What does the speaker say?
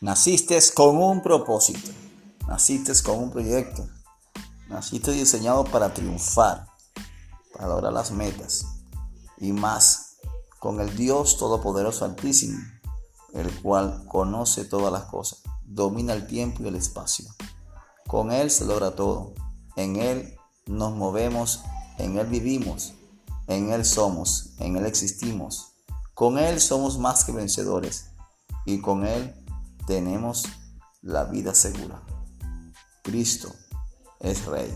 Naciste con un propósito. Naciste con un proyecto. Naciste diseñado para triunfar, para lograr las metas y más con el Dios Todopoderoso Altísimo, el cual conoce todas las cosas, domina el tiempo y el espacio. Con Él se logra todo. En Él nos movemos, en Él vivimos, en Él somos, en Él existimos. Con Él somos más que vencedores y con Él tenemos la vida segura. Cristo es Rey.